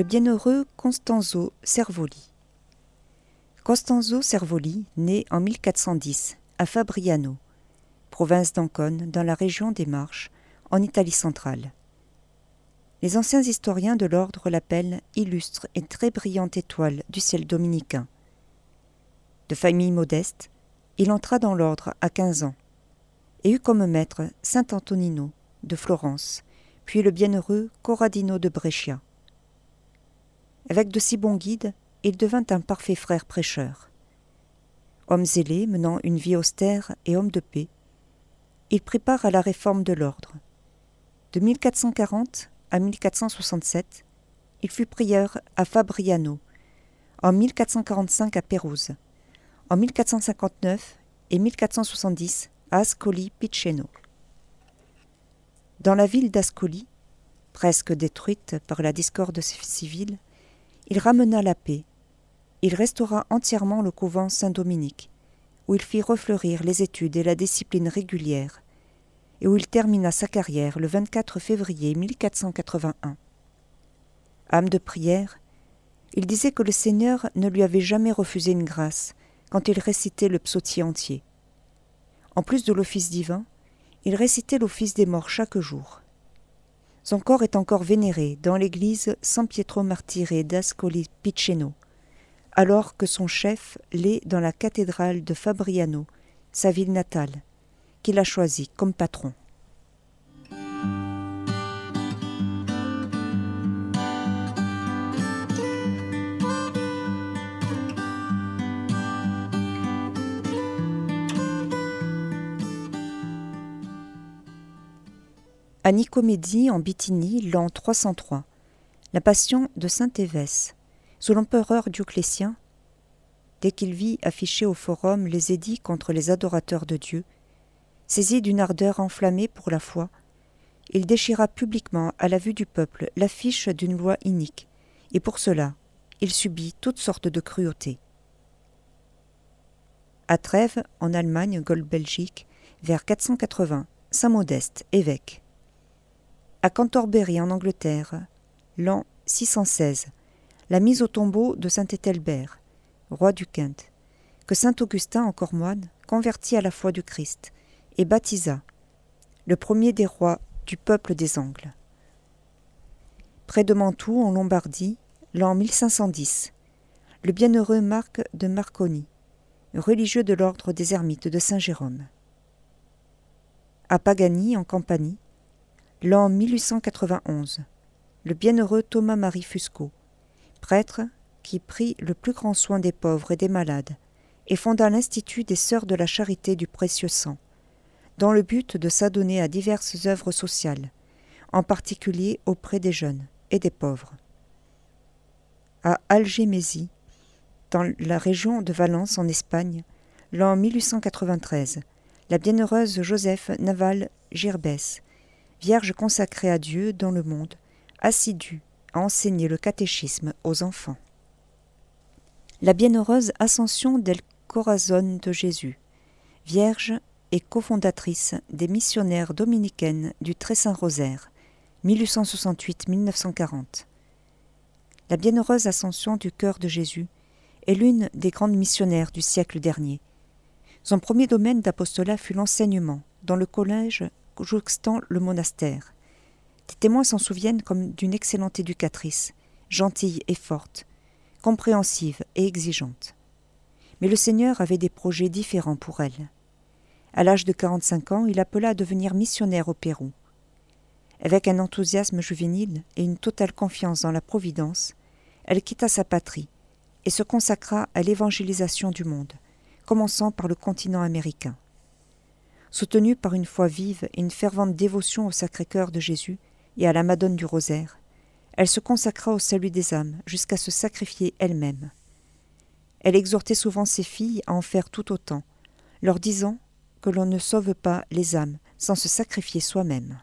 le bienheureux Constanzo Cervoli. Costanzo Cervoli naît en 1410 à Fabriano, province d'Ancône, dans la région des Marches, en Italie centrale. Les anciens historiens de l'ordre l'appellent illustre et très brillante étoile du ciel dominicain. De famille modeste, il entra dans l'ordre à quinze ans et eut comme maître saint Antonino de Florence, puis le bienheureux Corradino de Brescia. Avec de si bons guides, il devint un parfait frère prêcheur. Homme zélé, menant une vie austère et homme de paix, il prit part à la réforme de l'ordre. De 1440 à 1467, il fut prieur à Fabriano, en 1445 à Pérouse, en 1459 et 1470 à Ascoli Piceno. Dans la ville d'Ascoli, presque détruite par la discorde civile, il ramena la paix. Il restaura entièrement le couvent Saint-Dominique, où il fit refleurir les études et la discipline régulière, et où il termina sa carrière le 24 février 1481. Âme de prière, il disait que le Seigneur ne lui avait jamais refusé une grâce quand il récitait le psautier entier. En plus de l'office divin, il récitait l'office des morts chaque jour. Son corps est encore vénéré dans l'église San Pietro Martire d'Ascoli Piceno, alors que son chef l'est dans la cathédrale de Fabriano, sa ville natale, qu'il a choisi comme patron. À Nicomédie, en Bithynie, l'an 303, la passion de saint Évès, sous l'empereur Dioclétien, dès qu'il vit afficher au forum les édits contre les adorateurs de Dieu, Saisi d'une ardeur enflammée pour la foi, il déchira publiquement à la vue du peuple l'affiche d'une loi inique, et pour cela il subit toutes sortes de cruautés. À Trèves, en Allemagne, Gold-Belgique, vers 480, Saint Modeste, évêque. À Canterbury, en Angleterre, l'an 616, la mise au tombeau de Saint Éthelbert, roi du Kent, que Saint Augustin, encore moine, convertit à la foi du Christ, et baptisa, le premier des rois du peuple des Angles. Près de Mantoue, en Lombardie, l'an 1510, le bienheureux Marc de Marconi, religieux de l'ordre des ermites de Saint-Jérôme. À Pagani, en Campanie, l'an 1891, le bienheureux Thomas-Marie Fusco, prêtre qui prit le plus grand soin des pauvres et des malades, et fonda l'Institut des Sœurs de la Charité du Précieux Sang, dans le but de s'adonner à diverses œuvres sociales, en particulier auprès des jeunes et des pauvres. À Algémésie, dans la région de Valence en Espagne, l'an 1893, la bienheureuse Joseph Naval Girbès, vierge consacrée à Dieu dans le monde, assidue à enseigner le catéchisme aux enfants. La bienheureuse Ascension del Corazon de Jésus, vierge et cofondatrice des missionnaires dominicaines du Très Saint Rosaire, 1868-1940. La bienheureuse ascension du cœur de Jésus est l'une des grandes missionnaires du siècle dernier. Son premier domaine d'apostolat fut l'enseignement, dans le collège jouxtant le monastère. Des témoins s'en souviennent comme d'une excellente éducatrice, gentille et forte, compréhensive et exigeante. Mais le Seigneur avait des projets différents pour elle. À l'âge de 45 ans, il appela à devenir missionnaire au Pérou. Avec un enthousiasme juvénile et une totale confiance dans la Providence, elle quitta sa patrie et se consacra à l'évangélisation du monde, commençant par le continent américain. Soutenue par une foi vive et une fervente dévotion au Sacré-Cœur de Jésus et à la Madone du Rosaire, elle se consacra au salut des âmes jusqu'à se sacrifier elle-même. Elle exhortait souvent ses filles à en faire tout autant, leur disant que l'on ne sauve pas les âmes sans se sacrifier soi-même.